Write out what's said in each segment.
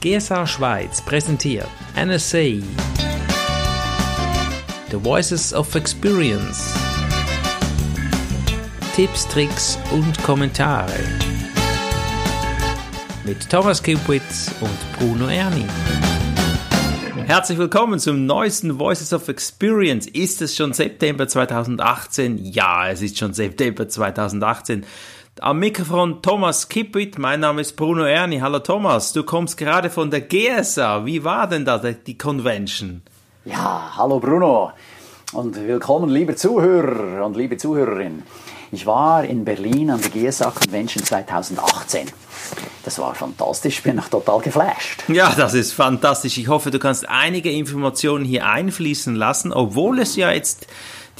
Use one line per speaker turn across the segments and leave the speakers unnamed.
GSA Schweiz präsentiert NSA The Voices of Experience Tipps, Tricks und Kommentare mit Thomas Kupitz und Bruno Erni. Herzlich willkommen zum neuesten Voices of Experience. Ist es schon September 2018? Ja, es ist schon September 2018. Am Mikrofon Thomas Kippit, mein Name ist Bruno Erni. Hallo Thomas, du kommst gerade von der GSA. Wie war denn da die Convention?
Ja, hallo Bruno und willkommen liebe Zuhörer und liebe Zuhörerinnen. Ich war in Berlin an der GSA Convention 2018. Das war fantastisch, ich bin noch total geflasht.
Ja, das ist fantastisch. Ich hoffe, du kannst einige Informationen hier einfließen lassen, obwohl es ja jetzt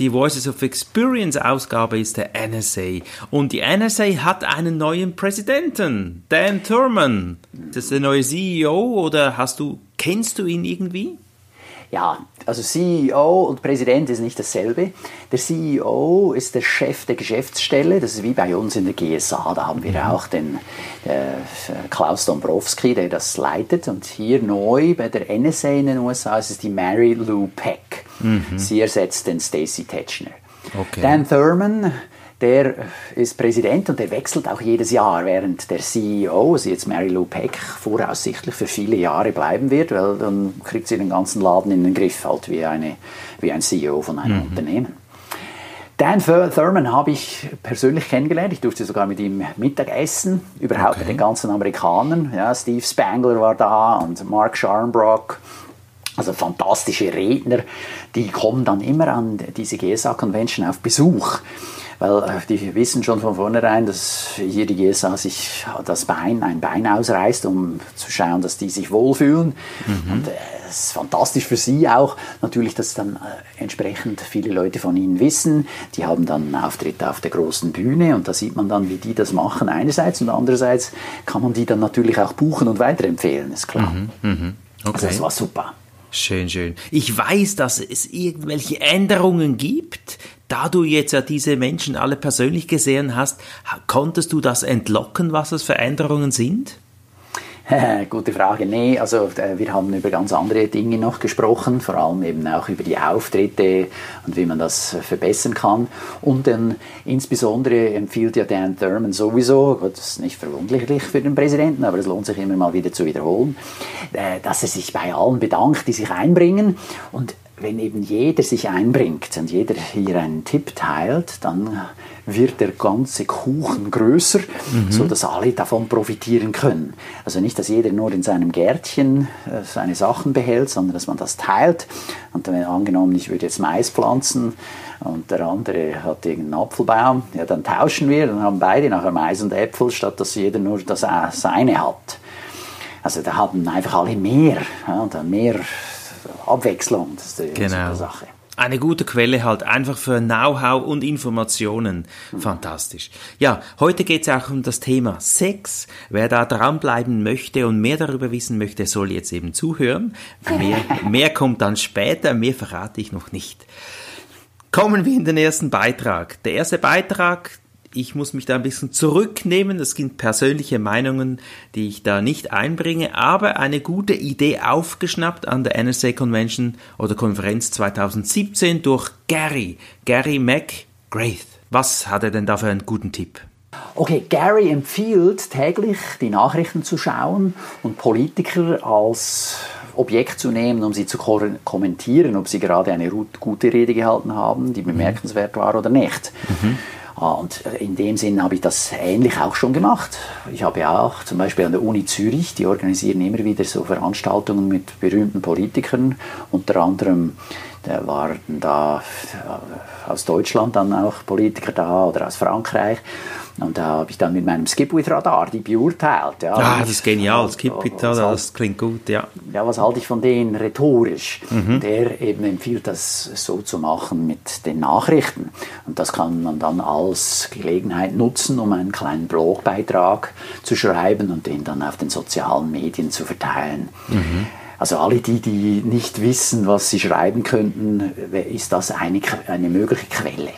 die Voices of Experience Ausgabe ist der NSA. Und die NSA hat einen neuen Präsidenten, Dan Thurman. Das ist der neue CEO oder hast du, kennst du ihn irgendwie?
Ja, also CEO und Präsident ist nicht dasselbe. Der CEO ist der Chef der Geschäftsstelle. Das ist wie bei uns in der GSA. Da haben wir mhm. auch den äh, Klaus Dombrowski, der das leitet. Und hier neu bei der NSA in den USA ist es die Mary Lou Peck. Mhm. Sie ersetzt den Stacy Tetchner. Okay. Dan Thurman der ist Präsident und der wechselt auch jedes Jahr, während der CEO, also jetzt Mary Lou Peck, voraussichtlich für viele Jahre bleiben wird, weil dann kriegt sie den ganzen Laden in den Griff, halt wie, eine, wie ein CEO von einem mhm. Unternehmen. Dan Thurman habe ich persönlich kennengelernt. Ich durfte sogar mit ihm Mittagessen, überhaupt okay. mit den ganzen Amerikanern. Ja, Steve Spangler war da und Mark Sharnbrock. Also fantastische Redner, die kommen dann immer an diese GSA Convention auf Besuch weil äh, die wissen schon von vornherein, dass hier die GSA sich das Bein, ein Bein ausreißt, um zu schauen, dass die sich wohlfühlen. Mhm. Und äh, es ist fantastisch für sie auch, natürlich, dass dann äh, entsprechend viele Leute von ihnen wissen. Die haben dann Auftritte auf der großen Bühne und da sieht man dann, wie die das machen einerseits und andererseits kann man die dann natürlich auch buchen und weiterempfehlen, ist klar. Mhm. Mhm. Okay. Also das war super.
Schön, schön. Ich weiß, dass es irgendwelche Änderungen gibt. Da du jetzt ja diese Menschen alle persönlich gesehen hast, konntest du das entlocken, was es für Änderungen sind?
Gute Frage. Nee, also äh, wir haben über ganz andere Dinge noch gesprochen, vor allem eben auch über die Auftritte und wie man das verbessern kann. Und dann insbesondere empfiehlt ja Dan Thurman sowieso, das ist nicht verwunderlich für den Präsidenten, aber es lohnt sich immer mal wieder zu wiederholen, äh, dass er sich bei allen bedankt, die sich einbringen und wenn eben jeder sich einbringt und jeder hier einen Tipp teilt, dann wird der ganze Kuchen größer, mhm. so dass alle davon profitieren können. Also nicht, dass jeder nur in seinem Gärtchen äh, seine Sachen behält, sondern dass man das teilt. Und wenn angenommen, ich würde jetzt Mais pflanzen und der andere hat irgendeinen Apfelbaum, ja, dann tauschen wir, dann haben beide nachher Mais und Äpfel, statt dass jeder nur das seine hat. Also da haben einfach alle mehr, ja, dann mehr Abwechslung. Das ist eine genau. Sache.
Eine gute Quelle halt einfach für Know-how und Informationen. Fantastisch. Ja, heute geht es auch um das Thema Sex. Wer da dranbleiben möchte und mehr darüber wissen möchte, soll jetzt eben zuhören. Mehr, mehr kommt dann später, mehr verrate ich noch nicht. Kommen wir in den ersten Beitrag. Der erste Beitrag, ich muss mich da ein bisschen zurücknehmen. Das sind persönliche Meinungen, die ich da nicht einbringe, aber eine gute Idee aufgeschnappt an der NSA Convention oder Konferenz 2017 durch Gary, Gary McGrath. Was hat er denn da für einen guten Tipp?
Okay, Gary empfiehlt täglich die Nachrichten zu schauen und Politiker als Objekt zu nehmen, um sie zu kommentieren, ob sie gerade eine gute Rede gehalten haben, die bemerkenswert war oder nicht. Mhm. Ah, und in dem Sinn habe ich das ähnlich auch schon gemacht. Ich habe ja auch zum Beispiel an der Uni Zürich, die organisieren immer wieder so Veranstaltungen mit berühmten Politikern, unter anderem da waren da aus Deutschland dann auch Politiker da oder aus Frankreich. Und da habe ich dann mit meinem Skip-With-Radar die beurteilt.
Ja, ah, das ist genial, Skip-With-Radar, das klingt gut, ja.
Ja, was halte ich von denen rhetorisch? Mhm. Der eben empfiehlt, das so zu machen mit den Nachrichten. Und das kann man dann als Gelegenheit nutzen, um einen kleinen Blogbeitrag zu schreiben und den dann auf den sozialen Medien zu verteilen. Mhm. Also alle die, die nicht wissen, was sie schreiben könnten, ist das eine, eine mögliche Quelle.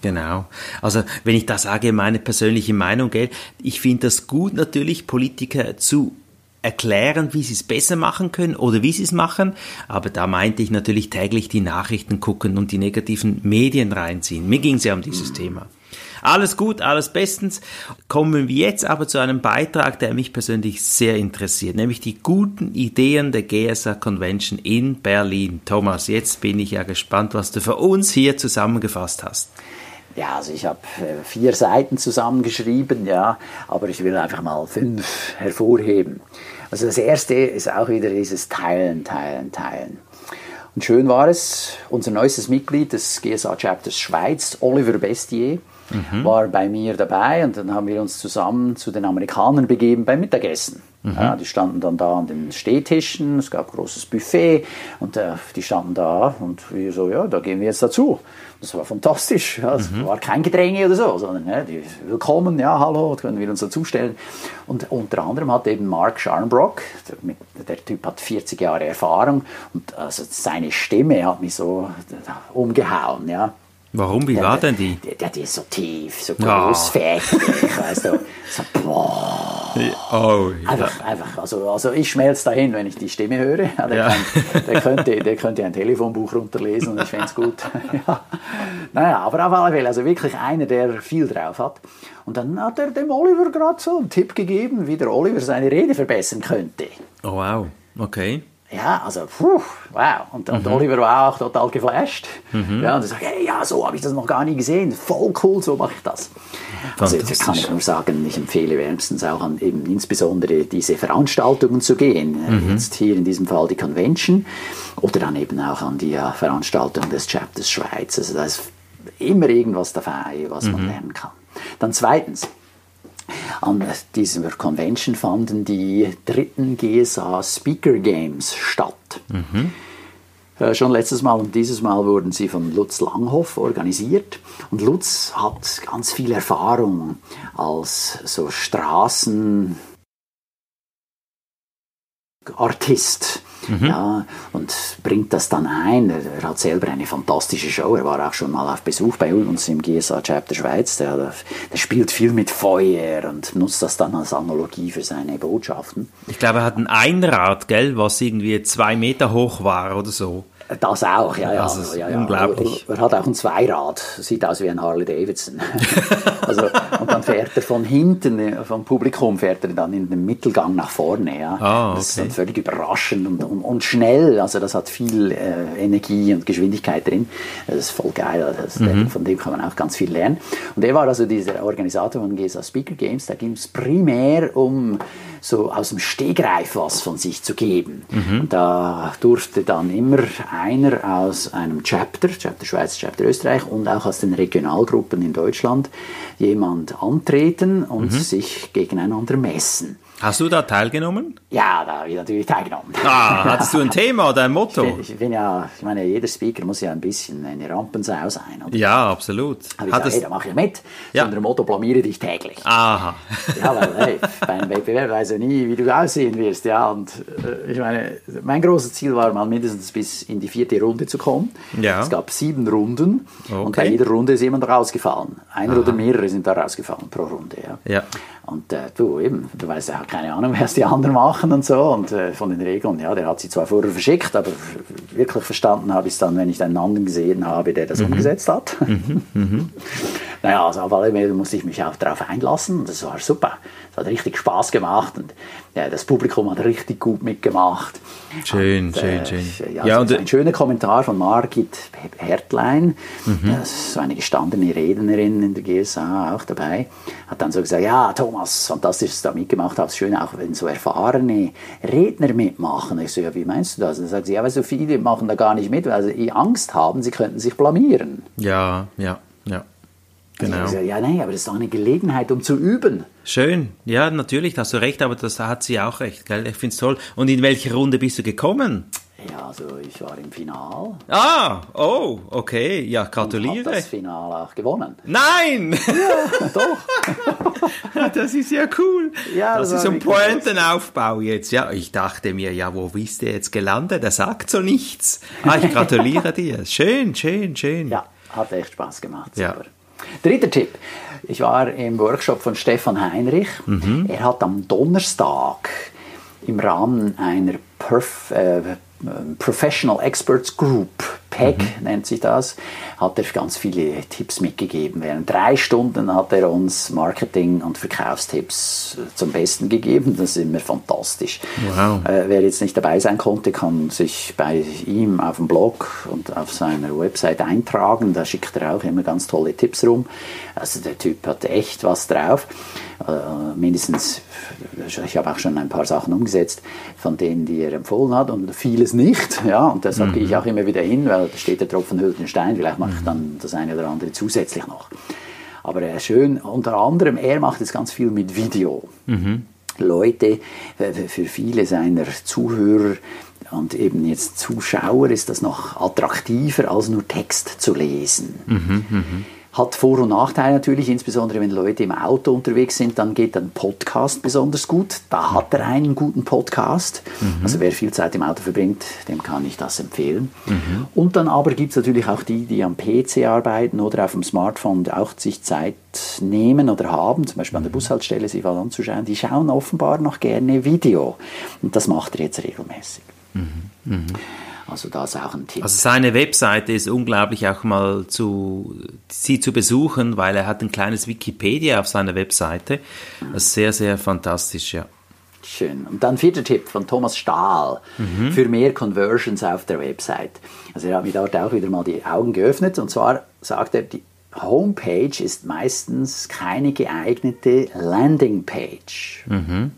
Genau. Also wenn ich da sage, meine persönliche Meinung, gell, ich finde das gut natürlich, Politiker zu erklären, wie sie es besser machen können oder wie sie es machen. Aber da meinte ich natürlich täglich die Nachrichten gucken und die negativen Medien reinziehen. Mir ging es ja um dieses Thema. Alles gut, alles bestens. Kommen wir jetzt aber zu einem Beitrag, der mich persönlich sehr interessiert, nämlich die guten Ideen der GSA Convention in Berlin. Thomas, jetzt bin ich ja gespannt, was du für uns hier zusammengefasst hast.
Ja, also ich habe äh, vier Seiten zusammengeschrieben, ja, aber ich will einfach mal fünf hervorheben. Also das erste ist auch wieder dieses Teilen, Teilen, Teilen. Und schön war es, unser neuestes Mitglied des GSA Chapters Schweiz, Oliver Bestier, mhm. war bei mir dabei und dann haben wir uns zusammen zu den Amerikanern begeben beim Mittagessen. Mhm. Ja, die standen dann da an den Stehtischen, es gab ein großes Buffet und äh, die standen da und wir so, ja, da gehen wir jetzt dazu. Das war fantastisch. Ja, es mhm. war kein Gedränge oder so, sondern ja, die, willkommen, ja, hallo, können wir uns dazustellen. Und unter anderem hat eben Mark Scharnbrock, der, der, Typ hat 40 Jahre Erfahrung und also seine Stimme hat mich so umgehauen, ja.
Warum? Wie war denn die?
Der, ist so tief, so großfächig, oh. weißt du. So, boah. Oh, ja. einfach, einfach, also, also ich schmelze dahin, wenn ich die Stimme höre. Ja, der, ja. Kann, der, könnte, der könnte ein Telefonbuch runterlesen und ich fände es gut. ja. Naja, aber auf alle Fälle, also wirklich einer, der viel drauf hat. Und dann hat er dem Oliver gerade so einen Tipp gegeben, wie der Oliver seine Rede verbessern könnte.
Oh wow, okay.
Ja, also, puh, wow. Und, und mhm. Oliver war auch total geflasht. Mhm. Ja, und er sagt, hey, ja, so habe ich das noch gar nie gesehen. Voll cool, so mache ich das. Also, jetzt kann ich nur sagen, ich empfehle wärmstens auch an eben insbesondere diese Veranstaltungen zu gehen. Mhm. Jetzt hier in diesem Fall die Convention oder dann eben auch an die uh, Veranstaltung des Chapters Schweiz. Also, da ist immer irgendwas dabei, was man mhm. lernen kann. Dann zweitens, an dieser Convention fanden die dritten GSA Speaker Games statt. Mhm. Äh, schon letztes Mal und dieses Mal wurden sie von Lutz Langhoff organisiert. Und Lutz hat ganz viel Erfahrung als so Straßenartist. Mhm. Ja, und bringt das dann ein. Er hat selber eine fantastische Show. Er war auch schon mal auf Besuch bei uns im GSA Chapter Schweiz. Der, der spielt viel mit Feuer und nutzt das dann als Analogie für seine Botschaften.
Ich glaube, er hat ein Einrad, gell, was irgendwie zwei Meter hoch war oder so.
Das auch, ja, ja. Also ja, ja.
Unglaublich.
Er hat auch ein Zweirad, sieht aus wie ein Harley Davidson. also, und dann fährt er von hinten, äh, vom Publikum fährt er dann in den Mittelgang nach vorne. Ja.
Ah, okay.
Das ist dann völlig überraschend und, und, und, schnell, also das hat viel äh, Energie und Geschwindigkeit drin. Das ist voll geil, also mhm. von dem kann man auch ganz viel lernen. Und er war also dieser Organisator von GSA Speaker Games, da ging es primär um so aus dem Stegreif was von sich zu geben. Mhm. Da durfte dann immer einer aus einem Chapter, Chapter Schweiz, Chapter Österreich und auch aus den Regionalgruppen in Deutschland jemand antreten und mhm. sich gegeneinander messen.
Hast du da teilgenommen?
Ja, da habe ich natürlich teilgenommen.
Ah, hattest du ein Thema oder ein Motto?
Ich bin, ich bin, ja, ich meine, jeder Speaker muss ja ein bisschen eine Rampensau sein.
Oder? Ja, absolut.
Aber ich Hattest... sage, hey, da mache ich mit. Ja. Unter dem Motto, blamiere dich täglich.
Aha.
ja, weil hey, bei einem Wettbewerb weiß ja nie, wie du aussehen wirst. Ja, und äh, ich meine, mein großes Ziel war mal mindestens bis in die vierte Runde zu kommen. Ja. Es gab sieben Runden okay. und bei jeder Runde ist jemand rausgefallen. Einer Aha. oder mehrere sind da rausgefallen pro Runde. Ja.
ja.
Und äh, du eben, du weißt ja keine Ahnung, was die anderen machen und so. Und äh, von den Regeln, ja, der hat sie zwar vorher verschickt, aber wirklich verstanden habe ich es dann, wenn ich einen anderen gesehen habe, der das mhm. umgesetzt hat. Mhm. Mhm. naja, also auf alle Fälle musste ich mich auch darauf einlassen. Das war super. Es hat richtig Spaß gemacht und ja, das Publikum hat richtig gut mitgemacht.
Schön, und, schön, äh, schön.
Ja, ja und ein schöner Kommentar von Margit Hertlein, mhm. so eine gestandene Rednerin in der GSA auch dabei, hat dann so gesagt, ja Thomas, fantastisch, dass du da mitgemacht hast, schön auch, wenn so erfahrene Redner mitmachen. Ich so, ja, wie meinst du das? Und dann sagt sie, ja, weil so viele machen da gar nicht mit, weil sie Angst haben, sie könnten sich blamieren.
Ja, ja, ja.
Genau. Ja, nein, aber das ist doch eine Gelegenheit, um zu üben.
Schön, ja, natürlich, da hast du recht, aber das, da hat sie auch recht, gell? Ich finde es toll. Und in welche Runde bist du gekommen?
Ja, also ich war im Finale.
Ah, oh, okay, ja, gratuliere.
Und das Finale auch gewonnen.
Nein!
Ja, doch.
das ist ja cool. Ja, das, das ist ein Pointenaufbau jetzt. Ja, ich dachte mir, ja, wo bist du jetzt gelandet? Er sagt so nichts. Ah, ich gratuliere dir. Schön, schön, schön.
Ja, hat echt Spaß gemacht. Super. Ja. Dritter Tipp. Ich war im Workshop von Stefan Heinrich. Mhm. Er hat am Donnerstag im Rahmen einer Perf äh, Professional Experts Group, PEG mhm. nennt sich das, hat er ganz viele Tipps mitgegeben. Während drei Stunden hat er uns Marketing- und Verkaufstipps zum Besten gegeben. Das ist immer fantastisch. Wow. Äh, wer jetzt nicht dabei sein konnte, kann sich bei ihm auf dem Blog und auf seiner Website eintragen. Da schickt er auch immer ganz tolle Tipps rum. Also der Typ hat echt was drauf. Äh, mindestens, ich habe auch schon ein paar Sachen umgesetzt, von denen, die er empfohlen hat und vieles nicht. Ja, und deshalb mhm. gehe ich auch immer wieder hin, weil da steht der Tropfen hüllt den Stein. Vielleicht mache ich mhm. dann das eine oder andere zusätzlich noch. Aber äh, schön, unter anderem, er macht jetzt ganz viel mit Video. Mhm. Leute, für viele seiner Zuhörer und eben jetzt Zuschauer ist das noch attraktiver, als nur Text zu lesen. Mhm, mh. Hat Vor- und Nachteile natürlich, insbesondere wenn Leute im Auto unterwegs sind, dann geht ein Podcast besonders gut. Da hat er einen guten Podcast. Mhm. Also wer viel Zeit im Auto verbringt, dem kann ich das empfehlen. Mhm. Und dann aber gibt es natürlich auch die, die am PC arbeiten oder auf dem Smartphone auch sich Zeit nehmen oder haben, zum Beispiel an der mhm. Bushaltestelle sich was anzuschauen. Die schauen offenbar noch gerne Video. Und das macht er jetzt regelmäßig. Mhm. Also da ist auch ein Tipp.
Also seine Webseite ist unglaublich auch mal zu, sie zu besuchen, weil er hat ein kleines Wikipedia auf seiner Webseite. Das ist sehr, sehr fantastisch, ja.
Schön. Und dann vierter Tipp von Thomas Stahl mhm. für mehr Conversions auf der Website. Also er hat mir dort auch wieder mal die Augen geöffnet und zwar sagt er, die Homepage ist meistens keine geeignete Landingpage. Mhm.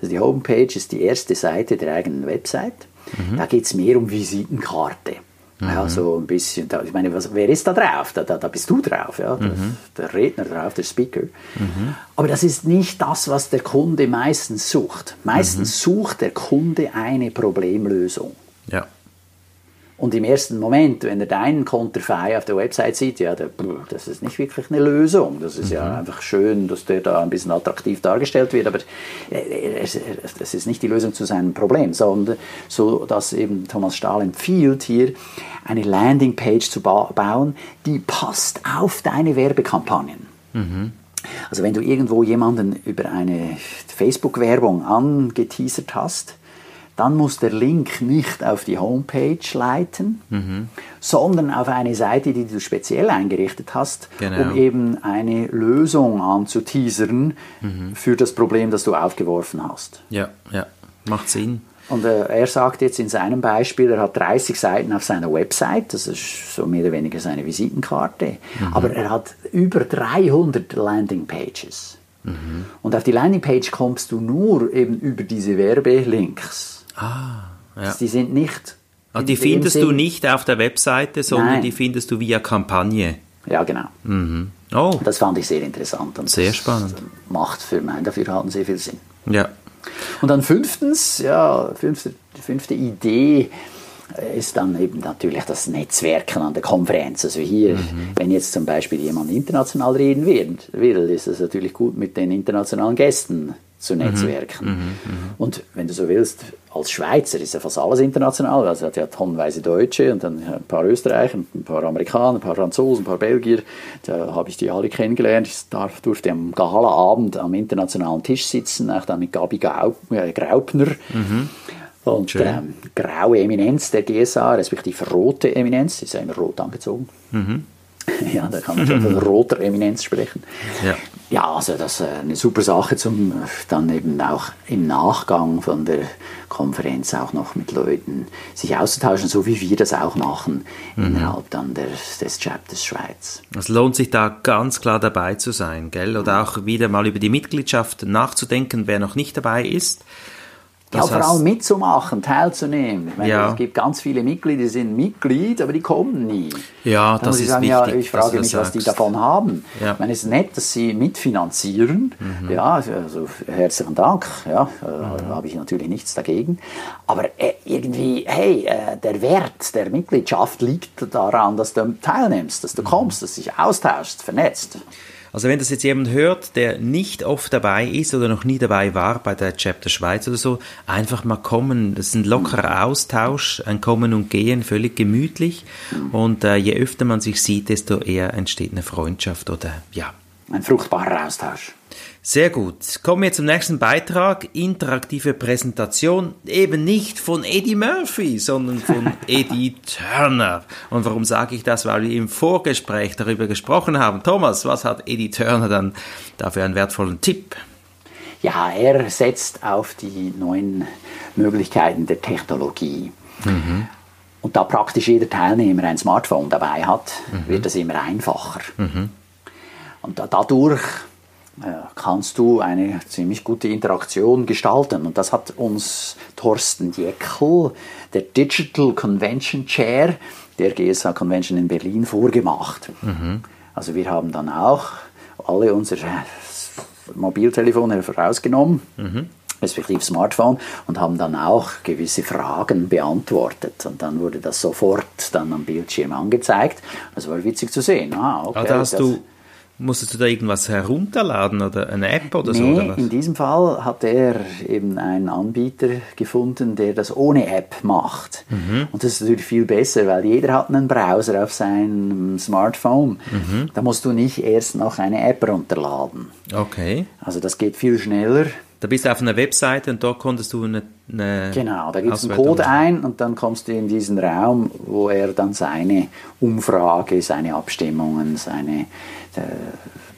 Also die Homepage ist die erste Seite der eigenen Website Mhm. Da geht es mehr um Visitenkarte. Mhm. Ja, so ein bisschen, da, ich meine, was, wer ist da drauf? Da, da, da bist du drauf, ja? Da, mhm. der Redner drauf, der Speaker. Mhm. Aber das ist nicht das, was der Kunde meistens sucht. Meistens mhm. sucht der Kunde eine Problemlösung.
Ja.
Und im ersten Moment, wenn er deinen Konterfei auf der Website sieht, ja, der, das ist nicht wirklich eine Lösung. Das ist mhm. ja einfach schön, dass der da ein bisschen attraktiv dargestellt wird, aber das ist nicht die Lösung zu seinem Problem, sondern so, dass eben Thomas Stahl empfiehlt, hier eine Landingpage zu bauen, die passt auf deine Werbekampagnen. Mhm. Also wenn du irgendwo jemanden über eine Facebook-Werbung angeteasert hast, dann muss der Link nicht auf die Homepage leiten, mhm. sondern auf eine Seite, die du speziell eingerichtet hast, genau. um eben eine Lösung anzuteasern mhm. für das Problem, das du aufgeworfen hast.
Ja, ja, macht Sinn.
Und äh, er sagt jetzt in seinem Beispiel, er hat 30 Seiten auf seiner Website, das ist so mehr oder weniger seine Visitenkarte, mhm. aber er hat über 300 Landingpages. Mhm. Und auf die Landingpage kommst du nur eben über diese Werbelinks.
Ah,
ja. Die sind nicht.
Also die findest du nicht auf der Webseite, sondern Nein. die findest du via Kampagne.
Ja, genau. Mhm. Oh. Das fand ich sehr interessant.
Und sehr spannend.
Macht für mein Dafürhalten sehr viel Sinn.
Ja.
Und dann fünftens, ja, fünfte, fünfte Idee ist dann eben natürlich das Netzwerken an der Konferenz. Also hier, mhm. wenn jetzt zum Beispiel jemand international reden will, ist es natürlich gut mit den internationalen Gästen zu mhm. netzwerken. Mhm, mh, und wenn du so willst, als Schweizer ist ja fast alles international. Also er hat ja tonnenweise Deutsche und dann ein paar Österreicher, ein paar Amerikaner, ein paar Franzosen, ein paar Belgier. Da habe ich die alle kennengelernt. Ich darf, durfte am Galaabend am internationalen Tisch sitzen, auch dann mit Gabi äh, Graupner. Mhm. Und der graue Eminenz der GSA, respektive rote Eminenz, ist ja immer rot angezogen. Mhm. Ja, da kann man schon von roter Eminenz sprechen. Ja. Ja, also das ist eine super Sache, zum dann eben auch im Nachgang von der Konferenz auch noch mit Leuten sich auszutauschen, so wie wir das auch machen mhm. innerhalb dann der, des Chapters Schweiz.
Es lohnt sich da ganz klar dabei zu sein, gell? Oder auch wieder mal über die Mitgliedschaft nachzudenken, wer noch nicht dabei ist
das ja, vor allem mitzumachen, teilzunehmen. Ich meine, ja. Es gibt ganz viele Mitglieder, die sind Mitglied, aber die kommen nie.
Ja, das ist sagen, wichtig.
Ja, ich frage mich, was die davon haben. Ja. Ich meine, es ist nett, dass sie mitfinanzieren. Mhm. Ja, also herzlichen Dank. Ja, äh, mhm. habe ich natürlich nichts dagegen. Aber äh, irgendwie, hey, äh, der Wert der Mitgliedschaft liegt daran, dass du teilnimmst, dass du mhm. kommst, dass du dich austauschst, vernetzt.
Also wenn das jetzt jemand hört, der nicht oft dabei ist oder noch nie dabei war bei der Chapter Schweiz oder so, einfach mal kommen. Das ist ein lockerer Austausch, ein Kommen und Gehen, völlig gemütlich. Und äh, je öfter man sich sieht, desto eher entsteht eine Freundschaft oder ja,
ein fruchtbarer Austausch.
Sehr gut. Kommen wir zum nächsten Beitrag. Interaktive Präsentation. Eben nicht von Eddie Murphy, sondern von Eddie Turner. Und warum sage ich das? Weil wir im Vorgespräch darüber gesprochen haben. Thomas, was hat Eddie Turner dann dafür einen wertvollen Tipp?
Ja, er setzt auf die neuen Möglichkeiten der Technologie. Mhm. Und da praktisch jeder Teilnehmer ein Smartphone dabei hat, mhm. wird es immer einfacher. Mhm. Und dadurch kannst du eine ziemlich gute Interaktion gestalten. Und das hat uns Thorsten Jeckel, der Digital Convention Chair der GSA Convention in Berlin, vorgemacht. Mhm. Also wir haben dann auch alle unsere Mobiltelefone herausgenommen, mhm. respektive Smartphone, und haben dann auch gewisse Fragen beantwortet. Und dann wurde das sofort dann am Bildschirm angezeigt. Das war witzig zu sehen.
Ah, okay, ah, da hast du Musstest du da irgendwas herunterladen oder eine App oder
nee,
so?
Oder was? in diesem Fall hat er eben einen Anbieter gefunden, der das ohne App macht. Mhm. Und das ist natürlich viel besser, weil jeder hat einen Browser auf seinem Smartphone. Mhm. Da musst du nicht erst noch eine App runterladen.
Okay.
Also das geht viel schneller.
Da bist du auf einer Webseite und dort konntest du eine. Eine
genau, da gibst du einen Code ein und dann kommst du in diesen Raum, wo er dann seine Umfrage, seine Abstimmungen, seine äh,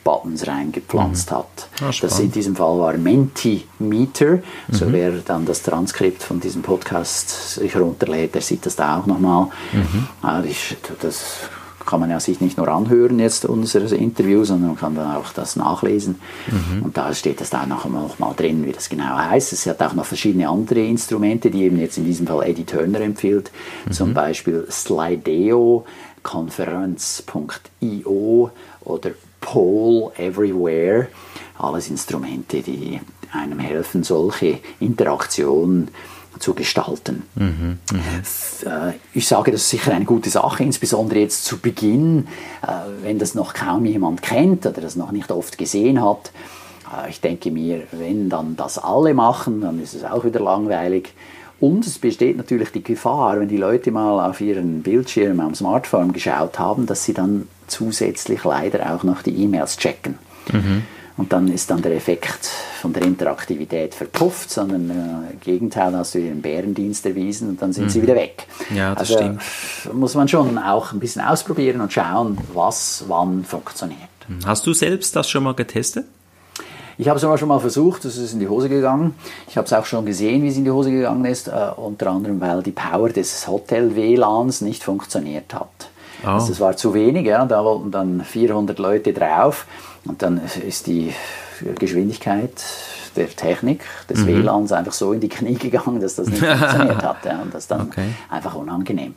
Buttons reingepflanzt mhm. hat. Ah, das in diesem Fall war Mentimeter. So mhm. wer dann das Transkript von diesem Podcast sich runterlädt, der sieht das da auch nochmal. Mhm. Das, das kann man ja sich nicht nur anhören jetzt unseres Interviews, sondern man kann dann auch das nachlesen. Mhm. Und da steht das da noch, noch mal drin, wie das genau heißt. Es hat auch noch verschiedene andere Instrumente, die eben jetzt in diesem Fall Eddie Turner empfiehlt. Mhm. Zum Beispiel Slideo, Conference.io oder Poll Everywhere. Alles Instrumente, die einem helfen, solche Interaktionen zu gestalten. Mhm, mh. Äh, ich sage, das ist sicher eine gute Sache, insbesondere jetzt zu Beginn, äh, wenn das noch kaum jemand kennt oder das noch nicht oft gesehen hat. Äh, ich denke mir, wenn dann das alle machen, dann ist es auch wieder langweilig. Und es besteht natürlich die Gefahr, wenn die Leute mal auf ihren Bildschirm am Smartphone geschaut haben, dass sie dann zusätzlich leider auch noch die E-Mails checken. Mhm. Und dann ist dann der Effekt von der Interaktivität verpufft, sondern äh, im Gegenteil hast du ihren Bärendienst erwiesen und dann sind mhm. sie wieder weg.
Ja, das
also,
stimmt.
Muss man schon auch ein bisschen ausprobieren und schauen, was wann funktioniert.
Mhm. Hast du selbst das schon mal getestet?
Ich habe es schon mal versucht, es ist in die Hose gegangen. Ich habe es auch schon gesehen, wie es in die Hose gegangen ist, äh, unter anderem, weil die Power des Hotel-WLANs nicht funktioniert hat. Oh. Also das war zu wenig, ja, da wollten dann 400 Leute drauf und dann ist die Geschwindigkeit der Technik, des mhm. WLANs einfach so in die Knie gegangen, dass das nicht funktioniert hat. Ja, und das dann okay. einfach unangenehm.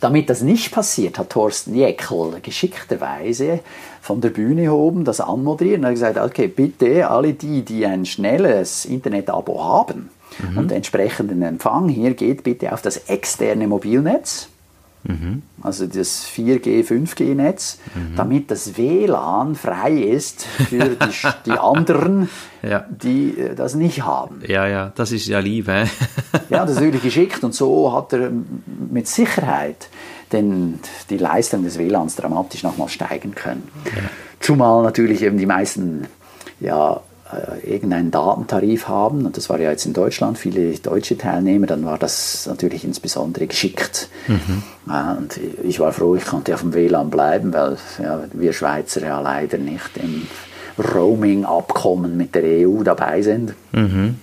Damit das nicht passiert, hat Thorsten Jeckel geschickterweise von der Bühne oben das anmoderiert und hat gesagt, okay, bitte alle die, die ein schnelles Internet-Abo haben mhm. und entsprechenden Empfang, hier geht bitte auf das externe Mobilnetz Mhm. Also das 4G, 5G-Netz, mhm. damit das WLAN frei ist für die, die anderen, ja. die äh, das nicht haben.
Ja, ja, das ist ja lieb. He?
ja, das ist wirklich geschickt und so hat er mit Sicherheit denn die Leistung des WLANs dramatisch nochmal steigen können. Ja. Zumal natürlich eben die meisten ja, irgendeinen Datentarif haben, und das war ja jetzt in Deutschland, viele deutsche Teilnehmer, dann war das natürlich insbesondere geschickt. Mhm. Und ich war froh, ich konnte auf dem WLAN bleiben, weil ja, wir Schweizer ja leider nicht im Roaming-Abkommen mit der EU dabei sind. Mhm.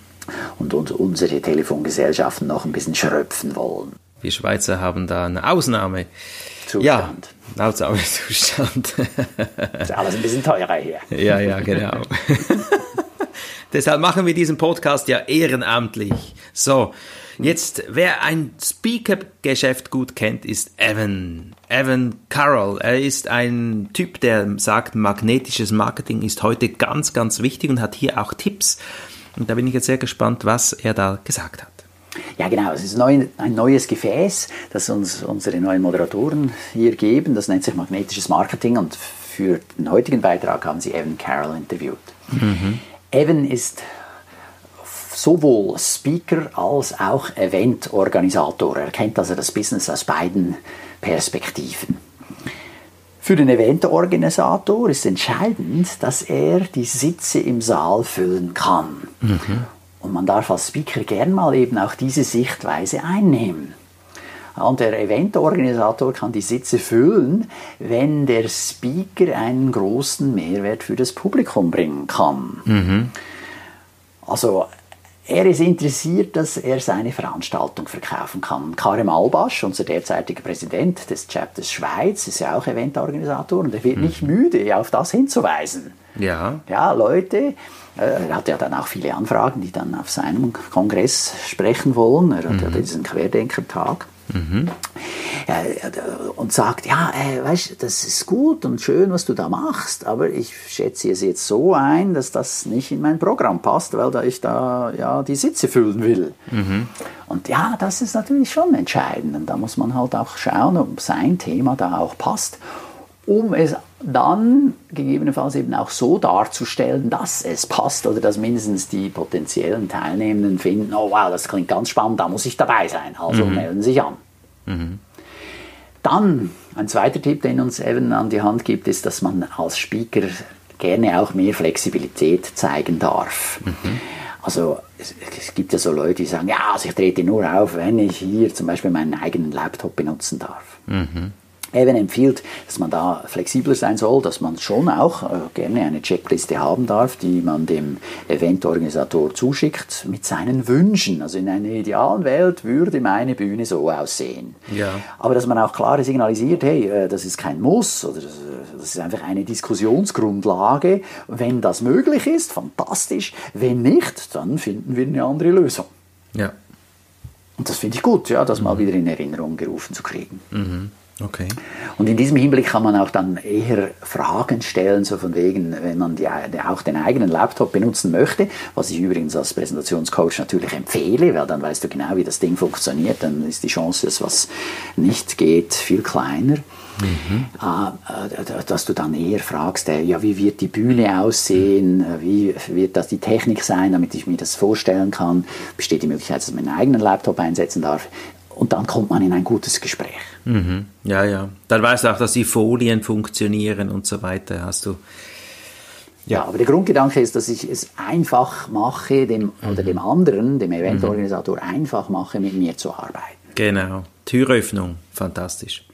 Und uns, unsere Telefongesellschaften noch ein bisschen schröpfen wollen.
Wir Schweizer haben da eine Ausnahme.
Zustand.
Ja, Ausnahmezustand.
ist alles ein bisschen teurer hier.
Ja, ja, genau. Deshalb machen wir diesen Podcast ja ehrenamtlich. So, jetzt, wer ein Speaker-Geschäft gut kennt, ist Evan. Evan Carroll. Er ist ein Typ, der sagt, magnetisches Marketing ist heute ganz, ganz wichtig und hat hier auch Tipps. Und da bin ich jetzt sehr gespannt, was er da gesagt hat.
Ja, genau. Es ist ein neues Gefäß, das uns unsere neuen Moderatoren hier geben. Das nennt sich magnetisches Marketing und für den heutigen Beitrag haben sie Evan Carroll interviewt. Mhm. Evan ist sowohl Speaker als auch Eventorganisator. Er kennt also das Business aus beiden Perspektiven. Für den Eventorganisator ist entscheidend, dass er die Sitze im Saal füllen kann. Und man darf als Speaker gern mal eben auch diese Sichtweise einnehmen. Und der Eventorganisator kann die Sitze füllen, wenn der Speaker einen großen Mehrwert für das Publikum bringen kann. Also er ist interessiert, dass er seine Veranstaltung verkaufen kann. Karem Albasch, unser derzeitiger Präsident des Chapters Schweiz, ist ja auch Eventorganisator und er wird nicht müde, auf das hinzuweisen.
Ja.
Ja, Leute, äh, er hat ja dann auch viele Anfragen, die dann auf seinem Kongress sprechen wollen. Er hat ja diesen Querdenkertag. Ja, und sagt, ja, äh, weißt das ist gut und schön, was du da machst, aber ich schätze es jetzt so ein, dass das nicht in mein Programm passt, weil da ich da ja die Sitze füllen will. Und ja, das ist natürlich schon entscheidend. Und da muss man halt auch schauen, ob sein Thema da auch passt, um es dann gegebenenfalls eben auch so darzustellen, dass es passt oder dass mindestens die potenziellen Teilnehmenden finden, oh wow, das klingt ganz spannend, da muss ich dabei sein. Also melden sich an. Dann ein zweiter Tipp, den uns Evan an die Hand gibt, ist, dass man als Speaker gerne auch mehr Flexibilität zeigen darf. Also es, es gibt ja so Leute, die sagen, ja, also ich trete nur auf, wenn ich hier zum Beispiel meinen eigenen Laptop benutzen darf. Evan empfiehlt, dass man da flexibler sein soll, dass man schon auch äh, gerne eine Checkliste haben darf, die man dem Eventorganisator zuschickt mit seinen Wünschen. Also in einer idealen Welt würde meine Bühne so aussehen.
Ja.
Aber dass man auch klar signalisiert, hey, äh, das ist kein Muss oder das, das ist einfach eine Diskussionsgrundlage. Wenn das möglich ist, fantastisch. Wenn nicht, dann finden wir eine andere Lösung.
Ja.
Und das finde ich gut, ja, das mal wieder in Erinnerung gerufen zu kriegen.
Okay.
Und in diesem Hinblick kann man auch dann eher Fragen stellen, so von wegen, wenn man die, auch den eigenen Laptop benutzen möchte, was ich übrigens als Präsentationscoach natürlich empfehle, weil dann weißt du genau, wie das Ding funktioniert, dann ist die Chance, dass was nicht geht, viel kleiner. Äh, dass du dann eher fragst, äh, ja, wie wird die Bühne aussehen, äh, wie wird das die Technik sein, damit ich mir das vorstellen kann, besteht die Möglichkeit, dass man einen eigenen Laptop einsetzen darf und dann kommt man in ein gutes Gespräch.
Mhm. Ja, ja. Dann weißt du auch, dass die Folien funktionieren und so weiter. Hast du.
Ja, aber der Grundgedanke ist, dass ich es einfach mache, dem, oder dem anderen, dem Eventorganisator, einfach mache, mit mir zu arbeiten.
Genau. Türöffnung. Fantastisch.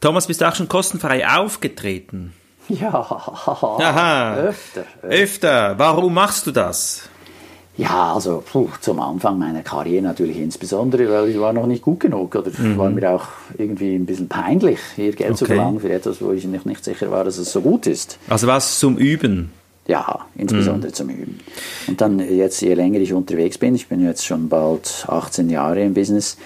Thomas, bist du auch schon kostenfrei aufgetreten?
Ja,
Aha.
öfter.
Öfter. Warum machst du das?
Ja, also puh, zum Anfang meiner Karriere natürlich insbesondere, weil ich war noch nicht gut genug oder war mir auch irgendwie ein bisschen peinlich, hier Geld zu
Okay.
verlangen für etwas, wo ich nicht, nicht sicher war, dass es so gut ist.
Also was zum Üben?
Ja, insbesondere zum Üben. Und dann jetzt, je länger ich unterwegs bin, ich bin jetzt schon bald 18 Jahre im Business,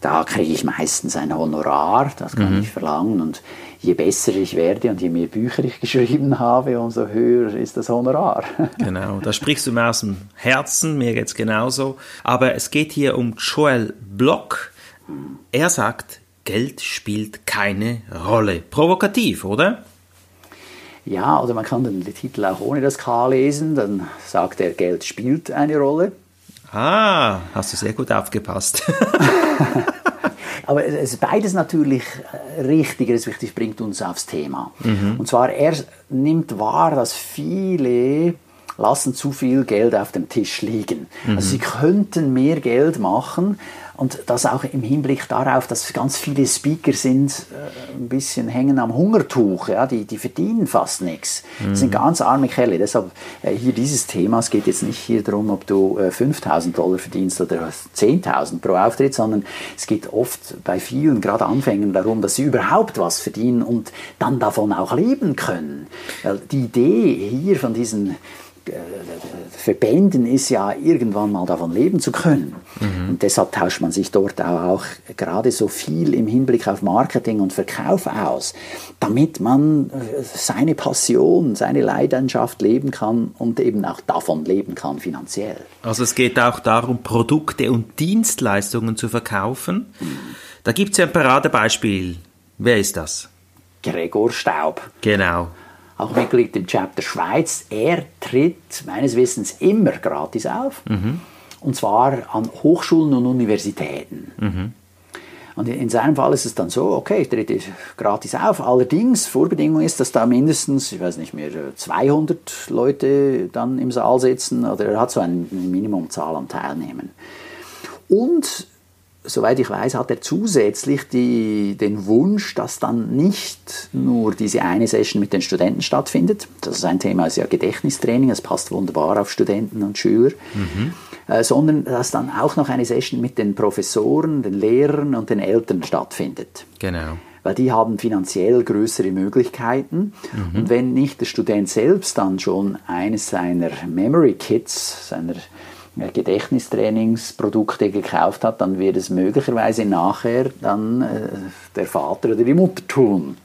da kriege ich meistens ein Honorar, das kann ich verlangen. Und je besser ich werde und je mehr Bücher ich geschrieben habe, umso höher ist das Honorar.
Genau, da sprichst du mir aus dem Herzen, mir geht's genauso. Aber es geht hier um Joel Block. Er sagt, Geld spielt keine Rolle. Provokativ, oder?
Ja, oder man kann den Titel auch ohne das K lesen, dann sagt er, Geld spielt eine Rolle.
Ah, hast du sehr gut aufgepasst.
Aber es ist beides natürlich äh, richtig, wichtig, bringt uns aufs Thema. Und zwar, er nimmt wahr, dass viele lassen zu viel Geld auf dem Tisch liegen. Also sie könnten mehr Geld machen und das auch im Hinblick darauf, dass ganz viele Speaker sind äh, ein bisschen hängen am Hungertuch, ja, die, die verdienen fast nichts. Das sind ganz arme Kerle. Deshalb äh, hier dieses Thema, es geht jetzt nicht hier darum, ob du äh, 5000 Dollar verdienst oder 10.000 pro Auftritt, sondern es geht oft bei vielen, gerade Anfängern, darum, dass sie überhaupt was verdienen und dann davon auch leben können. Weil die Idee hier von diesen Verbänden ist ja irgendwann mal davon leben zu können. Und deshalb tauscht man sich dort auch, gerade so viel im Hinblick auf Marketing und Verkauf aus, damit man äh, seine Passion, seine Leidenschaft leben kann und eben auch davon leben kann finanziell.
Also es geht auch darum, Produkte und Dienstleistungen zu verkaufen. Da gibt's ja ein Paradebeispiel. Wer ist das?
Gregor Staub.
Genau.
Auch Mitglied im Chapter Schweiz. Er tritt meines Wissens immer gratis auf. Und zwar an Hochschulen und Universitäten. Und in seinem Fall ist es dann so, okay, ich trete gratis auf. Allerdings, Vorbedingung ist, dass da mindestens, ich weiß nicht mehr, 200 Leute dann im Saal sitzen oder er hat so eine Minimumzahl an Teilnehmern. Und soweit ich weiß, hat er zusätzlich die, den Wunsch, dass dann nicht nur diese eine Session mit den Studenten stattfindet. Das ist ein Thema, ist ja Gedächtnistraining, das passt wunderbar auf Studenten und Schüler. Mhm äh, sondern dass dann auch noch eine Session mit den Professoren, den Lehrern und den Eltern stattfindet.
Genau.
Weil die haben finanziell größere Möglichkeiten. Mhm. Und wenn nicht der Student selbst dann schon eines seiner Memory Kits, seiner Gedächtnistrainingsprodukte gekauft hat, dann wird es möglicherweise nachher dann äh, der Vater oder die Mutter tun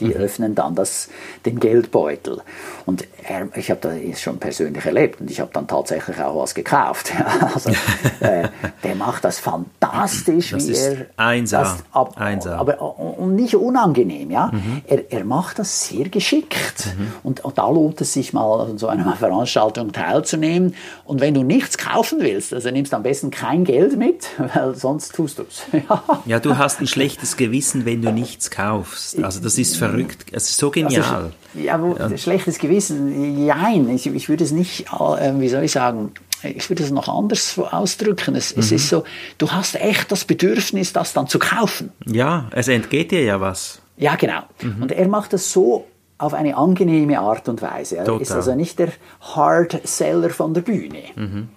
die öffnen dann das, den Geldbeutel. Und er, ich habe das schon persönlich erlebt und ich habe dann tatsächlich auch was gekauft. also, äh, der macht das fantastisch,
das
wie
ist
er
einsam.
das ab,
einsam.
aber und nicht unangenehm, ja. Mhm. Er, er macht das sehr geschickt mhm. und, und, da lohnt es sich mal an so einer Veranstaltung teilzunehmen. Und wenn du nichts kaufen willst, also nimmst am besten kein Geld mit, weil sonst tust du es.
ja, du hast ein schlechtes Gewissen, wenn du nichts kaufst. Also das ist verrückt. Es ist so genial. Also,
ja, wo, ja. schlechtes Gewissen, nein, ich, ich würde es nicht, äh, wie soll ich sagen, ich würde es noch anders ausdrücken. Es, mhm. es, ist so, du hast echt das Bedürfnis, das dann zu kaufen.
Ja, es entgeht dir ja was.
Ja, genau. Mhm. Und er macht das so auf eine angenehme Art und Weise. Er Total. ist also nicht der Hard Seller von der Bühne. Mhm.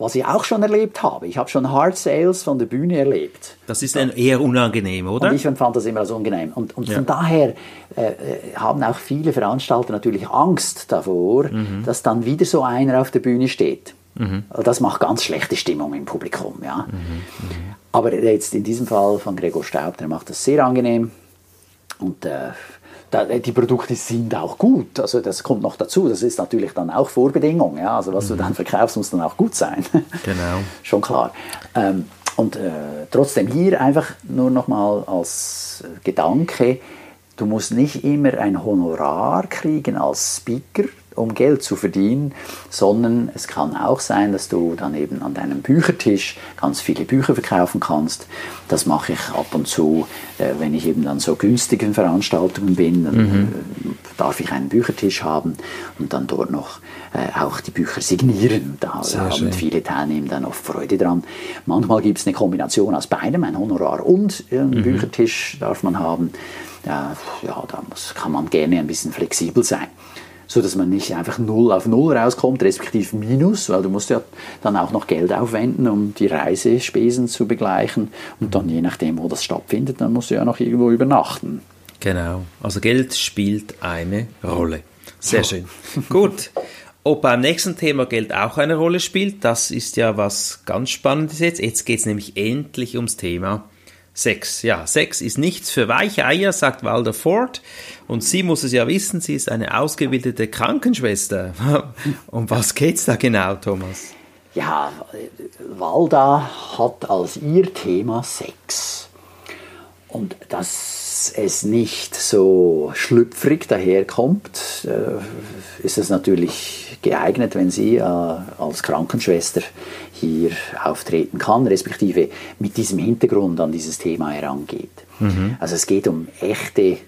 Was ich auch schon erlebt habe. Ich habe schon Hard Sales von der Bühne erlebt.
Das ist dann eher unangenehm, oder?
Und ich empfand das immer als unangenehm. Und, und ja. von daher äh, äh, haben auch viele Veranstalter natürlich Angst davor, mhm. dass dann wieder so einer auf der Bühne steht. Mhm. Das macht ganz schlechte Stimmung im Publikum. Ja. Mhm. mhm. Aber jetzt in diesem Fall von Gregor Staub, der macht das sehr angenehm. Und äh, die Produkte sind auch gut. Also das kommt noch dazu. Das ist natürlich dann auch Vorbedingung. Ja? Also was mhm. du dann verkaufst, muss dann auch gut sein.
Genau.
Schon klar. Ähm, und äh, trotzdem hier einfach nur noch mal als Gedanke, du musst nicht immer ein Honorar kriegen als Speaker, um Geld zu verdienen, sondern es kann auch sein, dass du dann eben an deinem Büchertisch ganz viele Bücher verkaufen kannst. Das mache ich ab und zu, äh, wenn ich eben dann so günstigen Veranstaltungen bin, dann mhm. Äh, darf ich einen Büchertisch haben und dann dort noch äh, auch die Bücher signieren. Da Sehr haben schön. viele Teilnehmer dann oft Freude dran. Manchmal gibt es eine Kombination aus beidem, ein Honorar und einen mhm. Büchertisch darf man haben. Ja, ja da muss, kann man gerne ein bisschen flexibel sein so dass man nicht einfach null auf null rauskommt, respektive minus, weil du musst ja dann auch noch Geld aufwenden, um die Reisespesen zu begleichen und dann je nachdem, wo das stattfindet, dann musst du ja noch irgendwo übernachten.
Genau, also Geld spielt eine Rolle. Sehr schön. Gut. Ob beim nächsten Thema Geld auch eine Rolle spielt, das ist ja was ganz Spannendes jetzt. Jetzt geht es nämlich endlich ums Thema Sex. Ja, Sex ist nichts für weiche Eier, sagt Walder Ford. Und sie muss es ja wissen, sie ist eine ausgebildete Krankenschwester. um was geht's da genau, Thomas?
Ja, Walda hat als ihr Thema Sex. Und dass es nicht so schlüpfrig daherkommt, äh, ist es natürlich geeignet, wenn sie äh, als Krankenschwester hier auftreten kann, respektive mit diesem Hintergrund an dieses Thema herangeht. Mhm. Also es geht um echte äh,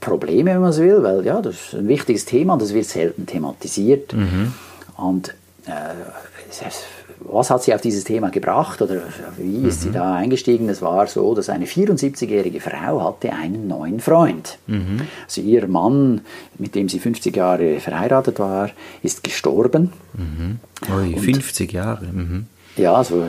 Probleme, wenn man so will, weil ja, das ist ein wichtiges Thema und das wird selten thematisiert. Mhm. Und äh, was hat sie auf dieses Thema gebracht oder wie ist mhm. sie da eingestiegen? Es war so, dass eine 74-jährige Frau hatte einen neuen Freund. Mhm. Also ihr Mann, mit dem sie 50 Jahre verheiratet war, ist gestorben.
Mhm. Ui, 50 Jahre. Mhm.
Ja, also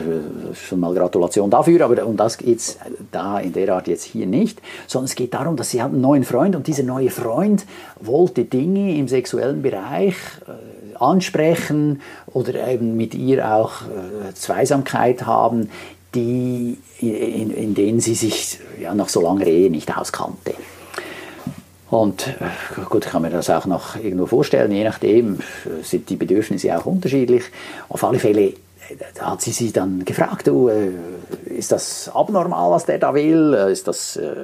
schon mal Gratulation dafür, aber um das geht es da in der Art jetzt hier nicht, sondern es geht darum, dass sie hat einen neuen Freund und dieser neue Freund wollte Dinge im sexuellen Bereich äh, ansprechen oder eben mit ihr auch äh, Zweisamkeit haben, die, in, in denen sie sich ja, nach so langer Ehe nicht auskannte. Und äh, gut, kann mir das auch noch irgendwo vorstellen, je nachdem sind die Bedürfnisse auch unterschiedlich. Auf alle Fälle hat sie sie dann gefragt, du, äh, ist das abnormal, was der da will? Äh, ist das, äh,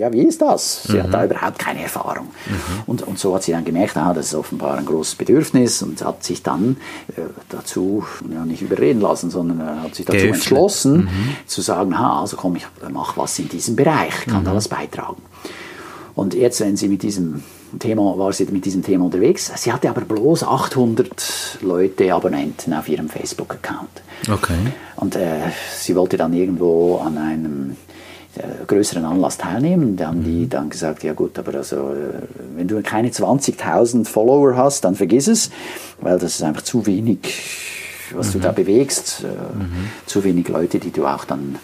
ja, wie ist das? Sie mhm. hat da überhaupt keine Erfahrung. Mhm. Und, und so hat sie dann gemerkt, ah, das ist offenbar ein großes Bedürfnis und hat sich dann äh, dazu ja, nicht überreden lassen, sondern äh, hat sich dazu Geöffnet. entschlossen, mhm. zu sagen, ha, also komm, ich mache was in diesem Bereich, kann da mhm. was beitragen. Und jetzt, wenn sie mit diesem Thema, war sie mit diesem Thema unterwegs. Sie hatte aber bloß 800 Leute, Abonnenten auf ihrem Facebook-Account.
Okay.
Und äh, sie wollte dann irgendwo an einem größeren Anlass teilnehmen. Da haben die mhm. dann gesagt, ja gut, aber also, äh, wenn du keine 20.000 Follower hast, dann vergiss es, weil das ist einfach zu wenig, was mhm. du da bewegst, äh, mhm. zu wenig Leute, die du auch dann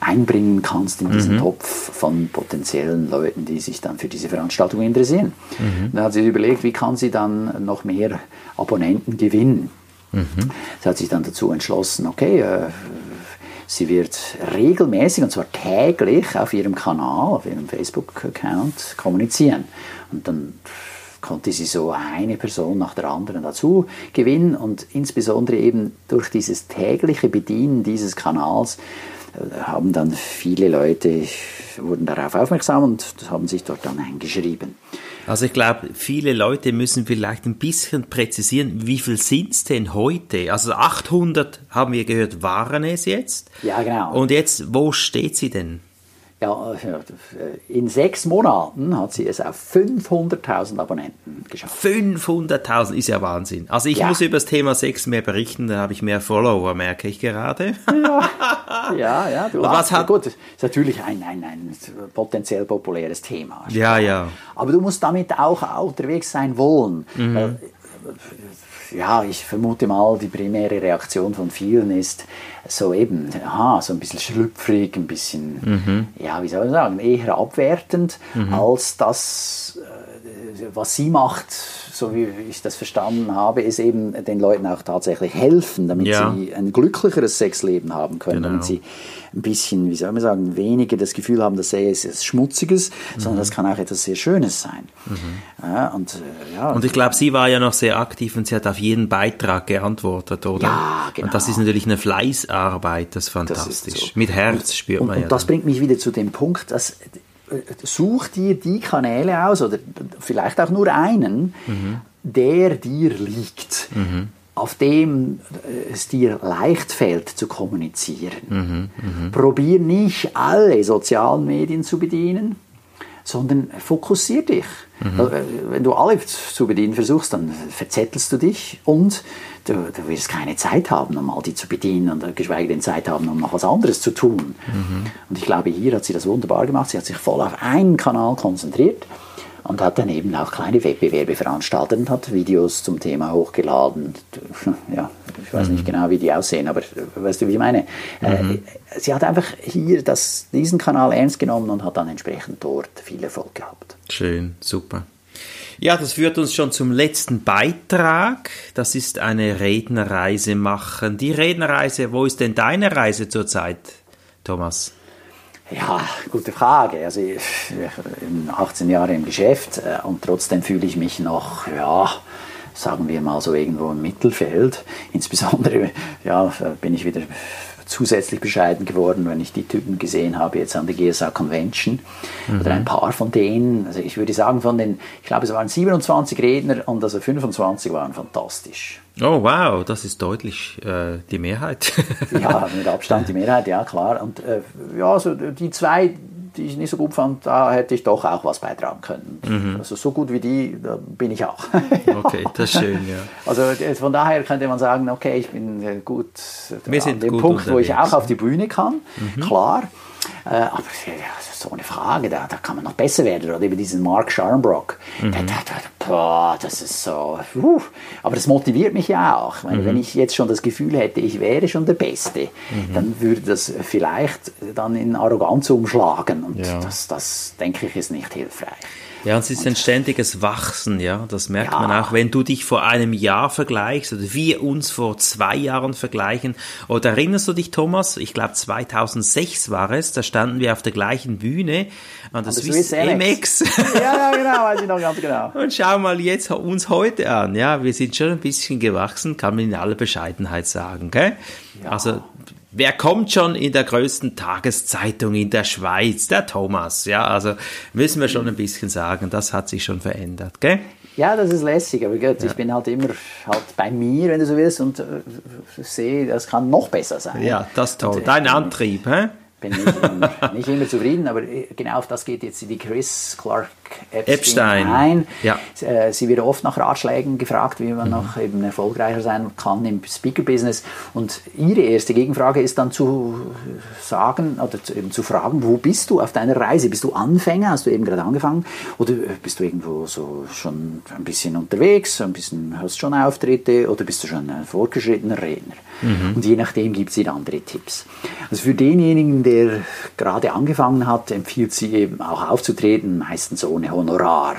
einbringen kannst in diesen mhm. Topf von potenziellen Leuten, die sich dann für diese Veranstaltung interessieren. Mhm. Dann hat sie überlegt, wie kann sie dann noch mehr Abonnenten gewinnen. Mhm. Sie hat sich dann dazu entschlossen, okay, äh, sie wird regelmäßig, und zwar täglich, auf ihrem Kanal, auf ihrem Facebook-Account kommunizieren. Und dann konnte sie so eine Person nach der anderen dazu gewinnen und insbesondere eben durch dieses tägliche Bedienen dieses Kanals haben dann viele Leute, wurden darauf aufmerksam und haben sich dort dann eingeschrieben.
Also ich glaube, viele Leute müssen vielleicht ein bisschen präzisieren, wie viel sind es denn heute? Also 800 haben wir gehört, waren es jetzt.
Ja, genau.
Und jetzt, wo steht sie denn?
Ja, in sechs Monaten hat sie es auf 500.000 Abonnenten geschafft.
500.000 ist ja Wahnsinn. Also ich ja. muss über das Thema Sex mehr berichten, dann habe ich mehr Follower, merke ich gerade.
Ja, ja, ja du hast, was hat, gut, das ist natürlich ein, ein, ein potenziell populäres Thema.
Ja, ja.
Aber du musst damit auch unterwegs sein wollen. Mhm ja, ich vermute mal, die primäre Reaktion von vielen ist so eben, aha, so ein bisschen schlüpfrig, ein bisschen, mhm. ja, wie soll man sagen, eher abwertend, mhm. als das, äh, was sie macht, so wie ich das verstanden habe, ist eben den Leuten auch tatsächlich helfen, damit ja. sie ein glücklicheres Sexleben haben können, genau. damit sie ein bisschen, wie soll man sagen, weniger das Gefühl haben, dass es etwas Schmutziges, mhm. sondern das kann auch etwas sehr Schönes sein. Mhm.
Ja, und, äh, ja, und ich glaube, sie war ja noch sehr aktiv und sie hat auf jeden Beitrag geantwortet, oder?
Ja, genau.
Und das ist natürlich eine Fleißarbeit, das ist fantastisch. Das ist so. Mit Herz spürt
und,
man
und
ja.
Und das bringt mich wieder zu dem Punkt, dass such dir die Kanäle aus oder vielleicht auch nur einen, mhm. der dir liegt. Mhm auf dem äh, es dir leicht fällt zu kommunizieren. Mhm, mh. Probier nicht alle sozialen Medien zu bedienen, sondern fokussier dich. Mhm. Äh, wenn du alle zu bedienen versuchst, dann verzettelst du dich und du, du wirst keine Zeit haben, um all die zu bedienen und geschweige denn Zeit haben, um noch was anderes zu tun. Mhm. Und ich glaube, hier hat sie das wunderbar gemacht. Sie hat sich voll auf einen Kanal konzentriert und hat dann eben auch kleine Wettbewerbe veranstaltet und hat Videos zum Thema hochgeladen. Ja, ich weiß mhm. nicht genau, wie die aussehen, aber weißt du, wie ich meine? Äh, mhm. sie hat einfach hier das, diesen Kanal ernst genommen und hat dann entsprechend dort viel Erfolg gehabt.
Schön, super. Ja, das führt uns schon zum letzten Beitrag. Das ist eine Rednerreise machen. Die Rednerreise, wo ist denn deine Reise zurzeit, Thomas?
Ja, gute Frage. Also ich bin 18 Jahre im Geschäft äh, und trotzdem fühle ich mich noch, ja, sagen wir mal so irgendwo im Mittelfeld. Insbesondere ja, bin ich wieder zusätzlich bescheiden geworden, wenn ich die Typen gesehen habe jetzt an der GSA Convention mhm. oder ein paar von denen. Also ich würde sagen von den, ich glaube es waren 27 Redner und also 25 waren fantastisch.
Oh wow, das ist deutlich äh, die Mehrheit.
ja, mit Abstand die Mehrheit, ja klar. Und äh, ja, also die zwei, die ich nicht so gut fand, da hätte ich doch auch was beitragen können. Mhm. Also so gut wie die, da bin ich auch.
okay, das ist schön, ja.
Also von daher könnte man sagen, okay, ich bin gut Wir sind an dem gut Punkt, unterwegs. wo ich auch auf die Bühne kann, mhm. klar. Äh, aber ja, so eine Frage, da, da kann man noch besser werden. Oder über diesen Mark Scharnbrock. Mhm. Der, der, der, boah, das ist so. Uh, aber das motiviert mich ja auch. Meine, mhm. Wenn ich jetzt schon das Gefühl hätte, ich wäre schon der Beste, mhm. dann würde das vielleicht dann in Arroganz umschlagen. Und ja. das, das, denke ich, ist nicht hilfreich.
Ja, und es ist ein ständiges Wachsen, ja. Das merkt ja. man auch, wenn du dich vor einem Jahr vergleichst oder wir uns vor zwei Jahren vergleichen. Oder erinnerst du dich, Thomas? Ich glaube 2006 war es, da standen wir auf der gleichen Bühne an der Swiss, Swiss MX.
ja, ja, genau, weiß ich noch ganz genau.
Und schau mal jetzt uns heute an, ja. Wir sind schon ein bisschen gewachsen, kann man in aller Bescheidenheit sagen, gell? Ja. Also Wer kommt schon in der größten Tageszeitung in der Schweiz? Der Thomas. Ja, also müssen wir schon ein bisschen sagen, das hat sich schon verändert, gell?
Ja, das ist lässig, aber gut, ja. ich bin halt immer halt bei mir, wenn du so willst, und äh, sehe, das kann noch besser sein.
Ja, das ist toll. Äh, Dein Antrieb, hä?
Bin nicht immer, nicht immer zufrieden, aber genau auf das geht jetzt die Chris Clark Epstein, Epstein. ein. Ja. Äh, sie wird oft nach Ratschlägen gefragt, wie man mhm. noch eben erfolgreicher sein kann im Speaker-Business. Und ihre erste Gegenfrage ist dann zu sagen oder zu, eben zu fragen, wo bist du auf deiner Reise? Bist du Anfänger? Hast du eben gerade angefangen? Oder bist du irgendwo so schon ein bisschen unterwegs, ein bisschen hast schon Auftritte oder bist du schon ein fortgeschrittener Redner? Mhm. Und je nachdem gibt sie andere Tipps. Also für denjenigen, der gerade angefangen hat, empfiehlt sie eben auch aufzutreten, meistens ohne Honorar.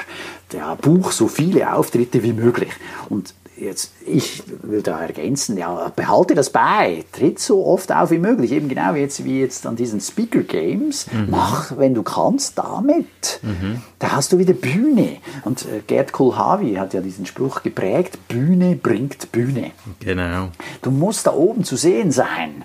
Der buch so viele Auftritte wie möglich. Und jetzt, ich will da ergänzen, ja, behalte das bei, tritt so oft auf wie möglich, eben genau wie jetzt, wie jetzt an diesen Speaker Games, mhm. mach, wenn du kannst, damit. Mhm. Da hast du wieder Bühne. Und äh, Gerd Kohlhavi hat ja diesen Spruch geprägt, Bühne bringt Bühne.
Genau.
Du musst da oben zu sehen sein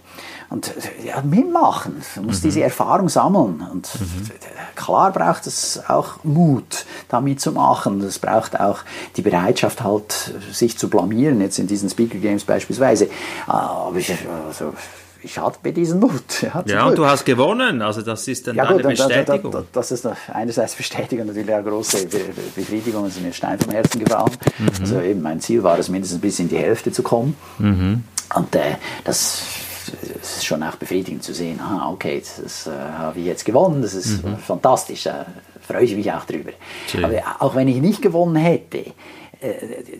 und ja, mitmachen. Du musst mhm. diese Erfahrung sammeln. Und mhm. klar braucht es auch Mut, damit zu machen. Es braucht auch die Bereitschaft, halt, sich zu blamieren, jetzt in diesen Speaker Games beispielsweise. Aber ich, also, ich hatte diesen Mut.
Ja, ja und du hast gewonnen, also das ist dann ja, eine Bestätigung. Da, da,
das ist einerseits Bestätigung, natürlich eine große Befriedigung, es ist mir Stein vom Herzen gefallen. Mhm. Also eben mein Ziel war es, mindestens bis in die Hälfte zu kommen. Mhm. Und äh, das es ist schon auch befriedigend zu sehen, ah, okay, das äh, habe ich jetzt gewonnen, das ist mhm. fantastisch, da freue ich mich auch drüber. Schön. Aber auch wenn ich nicht gewonnen hätte, äh,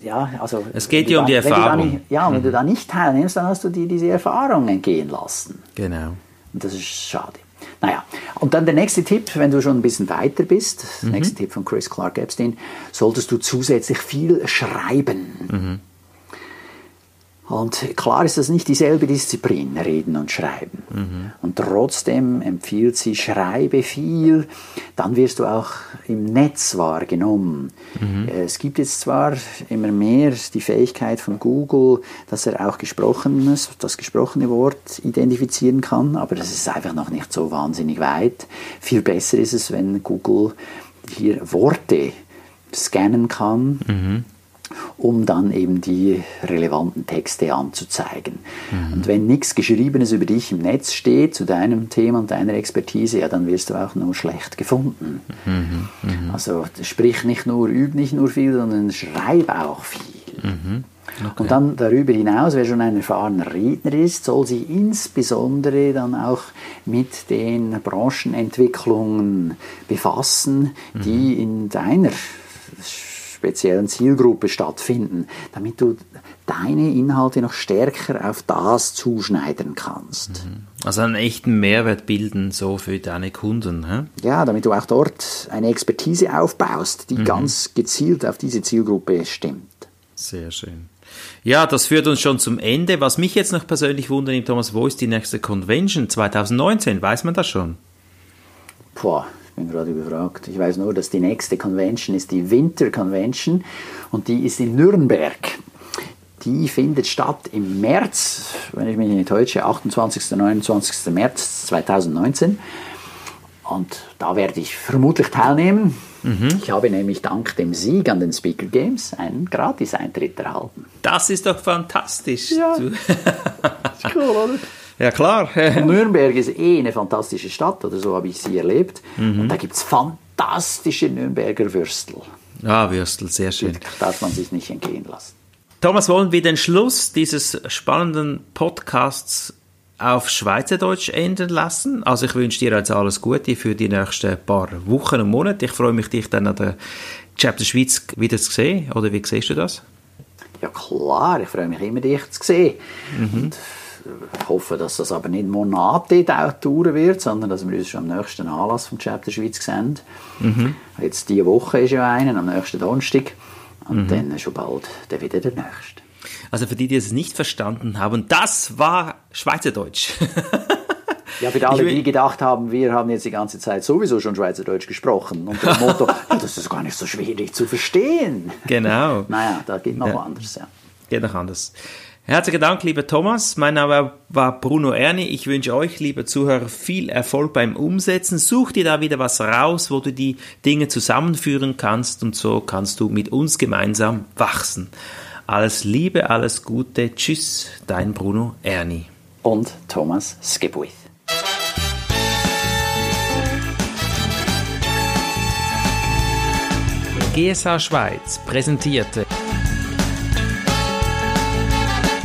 ja, also...
Es geht ja um die Erfahrung.
Nicht, ja, wenn mhm. du da nicht teilnimmst, dann hast du dir diese Erfahrung entgehen lassen.
Genau.
Und das ist schade. Naja, und dann der nächste Tipp, wenn du schon ein bisschen weiter bist, mhm. der nächste Tipp von Chris Clark Epstein, solltest du zusätzlich viel schreiben. Mhm. Und klar ist das nicht dieselbe Disziplin, Reden und Schreiben. Mhm. Und trotzdem empfiehlt sie, schreibe viel, dann wirst du auch im Netz wahrgenommen. Mhm. Es gibt jetzt zwar immer mehr die Fähigkeit von Google, dass er auch gesprochenes, das gesprochene Wort identifizieren kann, aber das ist einfach noch nicht so wahnsinnig weit. Viel besser ist es, wenn Google hier Worte scannen kann. Mhm um dann eben die relevanten Texte anzuzeigen. Mhm. Und wenn nichts Geschriebenes über dich im Netz steht zu deinem Thema und deiner Expertise, ja, dann wirst du auch nur schlecht gefunden. Mhm. Mhm. Also sprich nicht nur, üb nicht nur viel, sondern schreib auch viel. Mhm. Okay. Und dann darüber hinaus, wer schon ein erfahrener Redner ist, soll sich insbesondere dann auch mit den Branchenentwicklungen befassen, die mhm. in deiner speziellen Zielgruppe stattfinden, damit du deine Inhalte noch stärker auf das zuschneiden kannst. Mhm.
Also einen echten Mehrwert bilden, so für deine Kunden. Hä?
Ja, damit du auch dort eine Expertise aufbaust, die mhm. ganz gezielt auf diese Zielgruppe stimmt.
Sehr schön. Ja, das führt uns schon zum Ende. Was mich jetzt noch persönlich wundert, Thomas, wo ist die nächste Convention 2019? Weiß man das schon?
Boah, bin gerade überfragt. Ich weiß nur, dass die nächste Convention ist die Winter Convention und die ist in Nürnberg. Die findet statt im März, wenn ich mich nicht täusche, 28. 29. März 2019. Und da werde ich vermutlich teilnehmen. Mhm. Ich habe nämlich dank dem Sieg an den Speaker Games einen Gratis-Eintritt erhalten.
Das ist doch fantastisch.
Ja. cool, oder?
Ja, klar.
Nürnberg ist eh eine fantastische Stadt, oder so habe ich sie erlebt. Mhm. Und da gibt es fantastische Nürnberger Würstel.
Ah, Würstel, sehr schön. Die
darf man sich nicht entgehen lassen.
Thomas, wollen wir den Schluss dieses spannenden Podcasts auf Schweizerdeutsch enden lassen? Also ich wünsche dir jetzt alles Gute für die nächsten paar Wochen und Monate. Ich freue mich, dich dann an der Chapter Schweiz wieder zu sehen. Oder wie siehst du das?
Ja klar, ich freue mich immer, dich zu sehen. Mhm. Hoffe, dass das aber nicht Monate dauern wird, sondern dass wir uns schon am nächsten Anlass vom Chapter Schweiz sehen. Mhm. Jetzt diese Woche ist ja einer, am nächsten Donnerstag. Und mhm. dann schon bald dann wieder der nächste.
Also für die, die es nicht verstanden haben, das war Schweizerdeutsch.
Ja, für alle, die gedacht haben, wir haben jetzt die ganze Zeit sowieso schon Schweizerdeutsch gesprochen. Und das Motto, ja, das ist gar nicht so schwierig zu verstehen.
Genau.
naja, da geht noch ja. anders, ja.
Geht noch anders. Herzlichen Dank, lieber Thomas. Mein Name war Bruno Erni. Ich wünsche euch, liebe Zuhörer, viel Erfolg beim Umsetzen. Such dir da wieder was raus, wo du die Dinge zusammenführen kannst und so kannst du mit uns gemeinsam wachsen. Alles Liebe, alles Gute. Tschüss, dein Bruno Erni.
Und Thomas Skipwith.
GSA Schweiz präsentierte